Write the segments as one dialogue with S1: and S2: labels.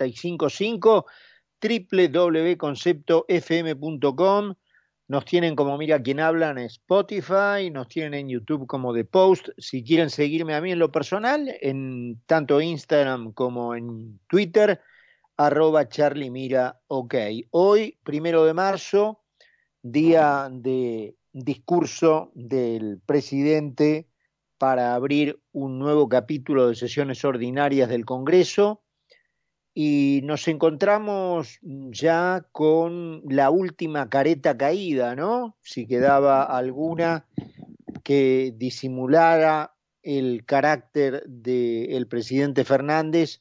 S1: 955 www.conceptofm.com nos tienen como mira quien habla en Spotify, nos tienen en YouTube como The Post. Si quieren seguirme a mí en lo personal, en tanto Instagram como en Twitter, arroba Charlie Mira OK. Hoy, primero de marzo, día de discurso del presidente para abrir un nuevo capítulo de sesiones ordinarias del Congreso y nos encontramos ya con la última careta caída, ¿no? Si quedaba alguna que disimulara el carácter del presidente Fernández,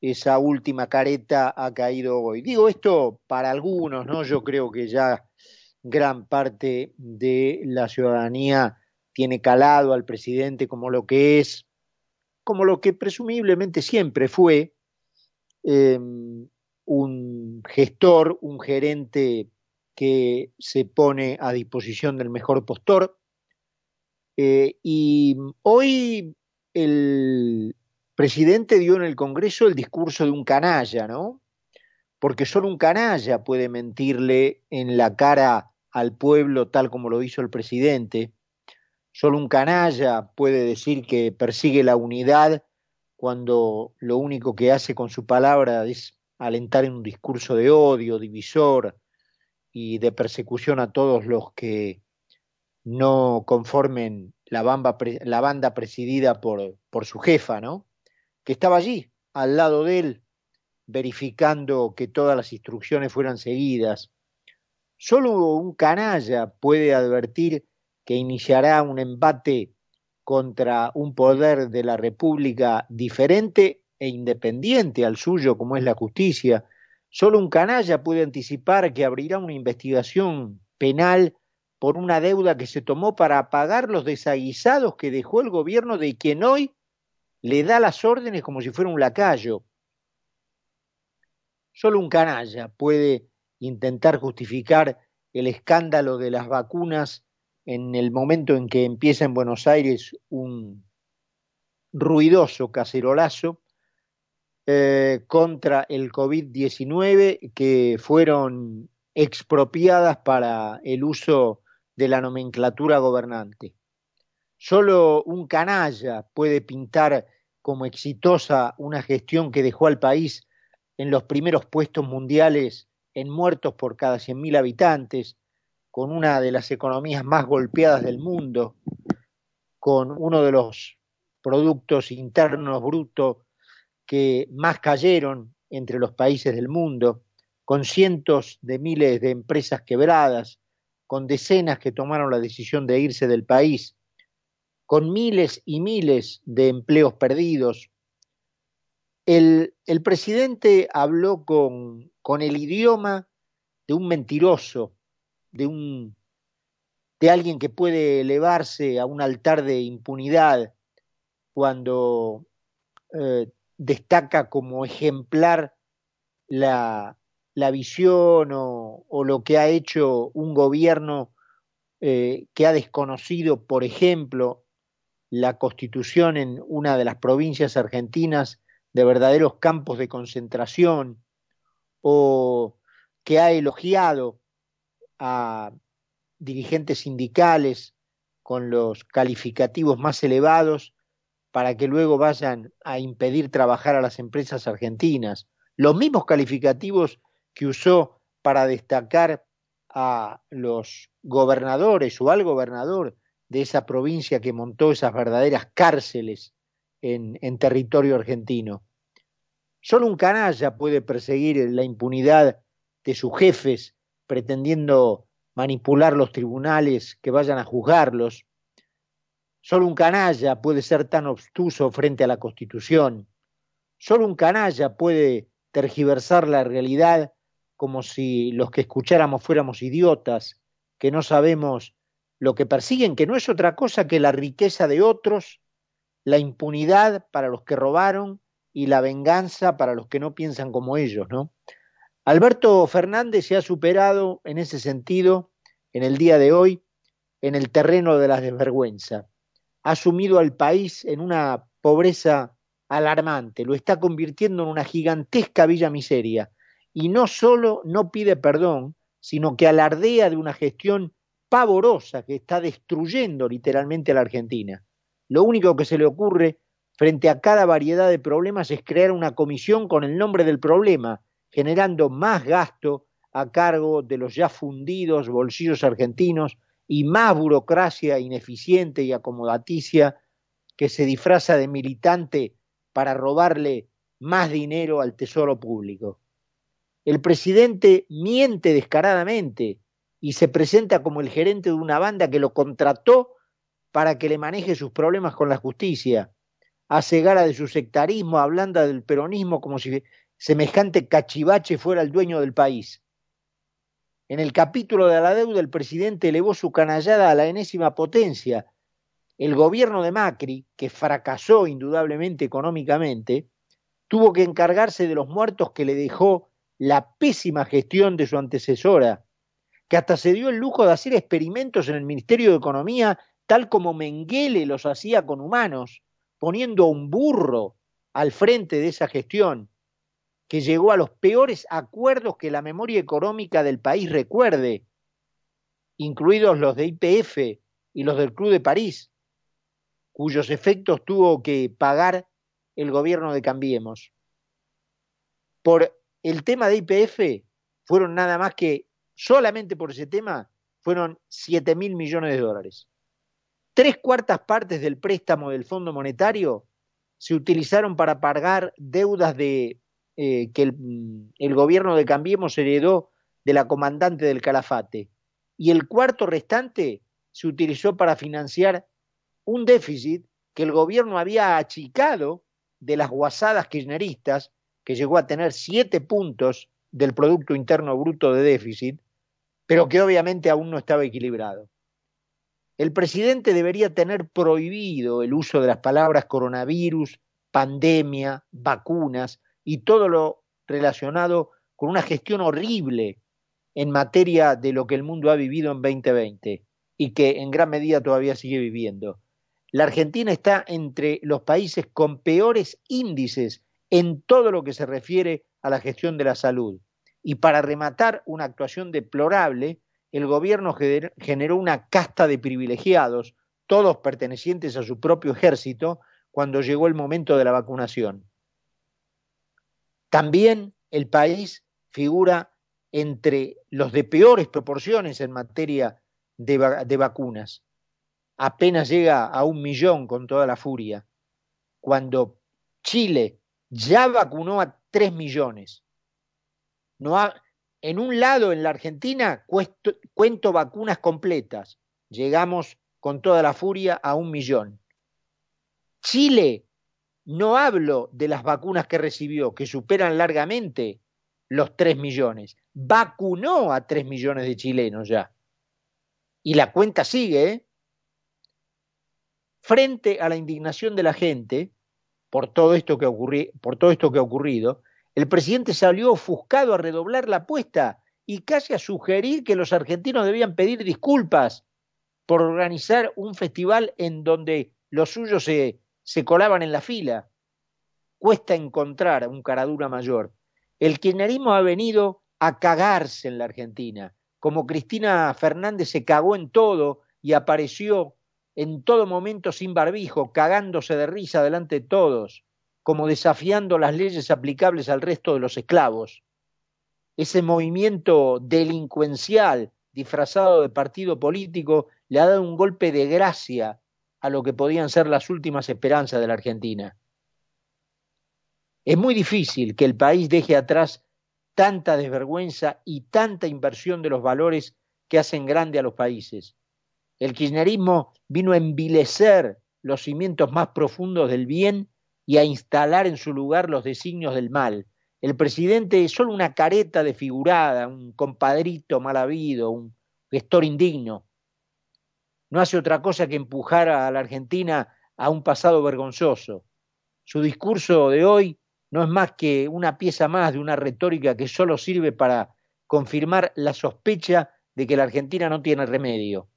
S1: esa última careta ha caído hoy. Digo esto para algunos, ¿no? Yo creo que ya gran parte de la ciudadanía tiene calado al presidente como lo que es, como lo que presumiblemente siempre fue, Em, un gestor, un gerente que se pone a disposición del mejor postor. Eh, y hoy el presidente dio en el Congreso el discurso de un canalla, ¿no? Porque solo un canalla puede mentirle en la cara al pueblo tal como lo hizo el presidente. Solo un canalla puede decir que persigue la unidad cuando lo único que hace con su palabra es alentar en un discurso de odio, divisor y de persecución a todos los que no conformen la, banda presidida por, por su jefa, ¿no? Que estaba allí, al lado de él, verificando que todas las instrucciones fueran seguidas. Solo un canalla puede advertir que iniciará un embate contra un poder de la República diferente e independiente al suyo como es la justicia. Solo un canalla puede anticipar que abrirá una investigación penal por una deuda que se tomó para pagar los desaguisados que dejó el gobierno de quien hoy le da las órdenes como si fuera un lacayo. Solo un canalla puede intentar justificar el escándalo de las vacunas en el momento en que empieza en Buenos Aires un ruidoso cacerolazo eh, contra el COVID-19 que fueron expropiadas para el uso de la nomenclatura gobernante. Solo un canalla puede pintar como exitosa una gestión que dejó al país en los primeros puestos mundiales en muertos por cada 100.000 habitantes, con una de las economías más golpeadas del mundo, con uno de los productos internos brutos que más cayeron entre los países del mundo, con cientos de miles de empresas quebradas, con decenas que tomaron la decisión de irse del país, con miles y miles de empleos perdidos. El, presidente habló con el idioma de un mentiroso, de un de alguien que puede elevarse a un altar de impunidad cuando eh, destaca como ejemplar la, la visión o, o, lo que ha hecho un gobierno eh, que ha desconocido, por ejemplo, la constitución en una de las provincias argentinas de verdaderos campos de concentración, o que ha elogiado a dirigentes sindicales con los calificativos más elevados para que luego vayan a impedir trabajar a las empresas argentinas. Los mismos calificativos que usó para destacar a los gobernadores o al gobernador de esa provincia que montó esas verdaderas cárceles en, territorio argentino. Solo un canalla puede perseguir la impunidad de sus jefes pretendiendo manipular los tribunales que vayan a juzgarlos. Solo un canalla puede ser tan obstuso frente a la Constitución. Solo un canalla puede tergiversar la realidad como si los que escucháramos fuéramos idiotas, que no sabemos lo que persiguen, que no es otra cosa que la riqueza de otros, la impunidad para los que robaron y la venganza para los que no piensan como ellos, ¿no? Alberto Fernández se ha superado en ese sentido en el día de hoy en el terreno de la desvergüenza. Ha sumido al país en una pobreza alarmante, lo está convirtiendo en una gigantesca villa miseria. Y no solo no pide perdón, sino que alardea de una gestión pavorosa que está destruyendo literalmente a la Argentina. Lo único que se le ocurre frente a cada variedad de problemas es crear una comisión con el nombre del problema, generando más gasto a cargo de los ya fundidos bolsillos argentinos y más burocracia ineficiente y acomodaticia que se disfraza de militante para robarle más dinero al tesoro público. El presidente miente descaradamente y se presenta como el gerente de una banda que lo contrató para que le maneje sus problemas con la justicia. Hace gala de su sectarismo, hablando del peronismo como si semejante cachivache fuera el dueño del país. En el capítulo de la deuda, el presidente elevó su canallada a la enésima potencia, el gobierno de Macri, que fracasó indudablemente económicamente, tuvo que encargarse de los muertos que le dejó la pésima gestión de su antecesora, que hasta se dio el lujo de hacer experimentos en el Ministerio de Economía, tal como Mengele los hacía con humanos, poniendo a un burro al frente de esa gestión, que llegó a los peores acuerdos que la memoria económica del país recuerde, incluidos los de IPF y los del Club de París, cuyos efectos tuvo que pagar el gobierno de Cambiemos. Por el tema de IPF fueron nada más que, solamente por ese tema, fueron 7 mil millones de dólares. Tres cuartas partes del préstamo del Fondo Monetario se utilizaron para pagar deudas de, eh, que el, el gobierno de Cambiemos heredó de la comandante del Calafate. Y el cuarto restante se utilizó para financiar un déficit que el gobierno había achicado de las guasadas kirchneristas, que llegó a tener siete puntos del Producto Interno Bruto de déficit, pero que obviamente aún no estaba equilibrado. El presidente debería tener prohibido el uso de las palabras coronavirus, pandemia, vacunas y todo lo relacionado con una gestión horrible en materia de lo que el mundo ha vivido en 2020 y que en gran medida todavía sigue viviendo. La Argentina está entre los países con peores índices en todo lo que se refiere a la gestión de la salud. Y para rematar una actuación deplorable, el gobierno generó una casta de privilegiados, todos pertenecientes a su propio ejército, cuando llegó el momento de la vacunación. También el país figura entre los de peores proporciones en materia de, vacunas apenas llega a un millón con toda la furia, cuando Chile ya vacunó a tres millones. No en un lado, en la Argentina, cuento vacunas completas. Llegamos con toda la furia a un millón. Chile, no hablo de las vacunas que recibió, que superan largamente los tres millones. Vacunó a tres millones de chilenos ya. Y la cuenta sigue, ¿eh? frente a la indignación de la gente por todo esto que, por todo esto que ha ocurrido, el presidente salió ofuscado a redoblar la apuesta y casi a sugerir que los argentinos debían pedir disculpas por organizar un festival en donde los suyos se, se colaban en la fila. Cuesta encontrar un caradura mayor. El kirchnerismo ha venido a cagarse en la Argentina, como Cristina Fernández se cagó en todo y apareció en todo momento sin barbijo, cagándose de risa delante de todos, como desafiando las leyes aplicables al resto de los esclavos. Ese movimiento delincuencial disfrazado de partido político le ha dado un golpe de gracia a lo que podían ser las últimas esperanzas de la Argentina. Es muy difícil que el país deje atrás tanta desvergüenza y tanta inversión de los valores que hacen grande a los países. El kirchnerismo vino a envilecer los cimientos más profundos del bien y a instalar en su lugar los designios del mal. El presidente es solo una careta desfigurada, un compadrito mal habido, un gestor indigno. No hace otra cosa que empujar a la Argentina a un pasado vergonzoso. Su discurso de hoy no es más que una pieza más de una retórica que solo sirve para confirmar la sospecha de que la Argentina no tiene remedio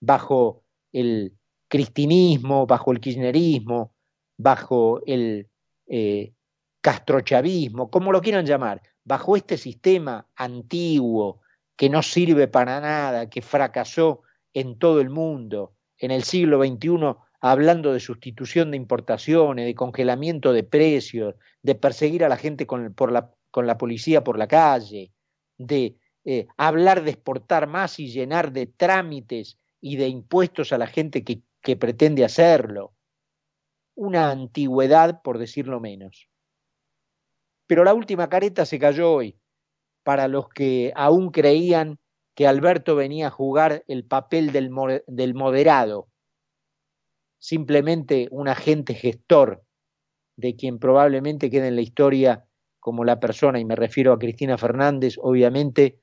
S1: bajo el cristinismo, bajo el kirchnerismo, bajo el eh, castrochavismo, como lo quieran llamar, bajo este sistema antiguo que no sirve para nada, que fracasó en todo el mundo, en el siglo XXI, hablando de sustitución de importaciones, de congelamiento de precios, de perseguir a la gente con, la, con la policía por la calle, de eh, hablar de exportar más y llenar de trámites y de impuestos a la gente que, que pretende hacerlo. Una antigüedad, por decirlo menos. Pero la última careta se cayó hoy, para los que aún creían que Alberto venía a jugar el papel del, moderado, simplemente un agente gestor de quien probablemente quede en la historia como la persona, y me refiero a Cristina Fernández, obviamente,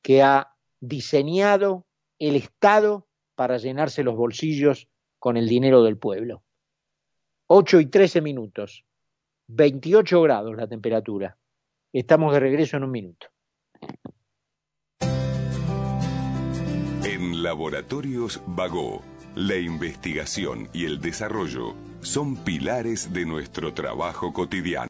S1: que ha diseñado el Estado para llenarse los bolsillos con el dinero del pueblo. 8 y 13 minutos, 28 grados la temperatura. Estamos de regreso en un minuto.
S2: En Laboratorios Vago, la investigación y el desarrollo son pilares de nuestro trabajo cotidiano.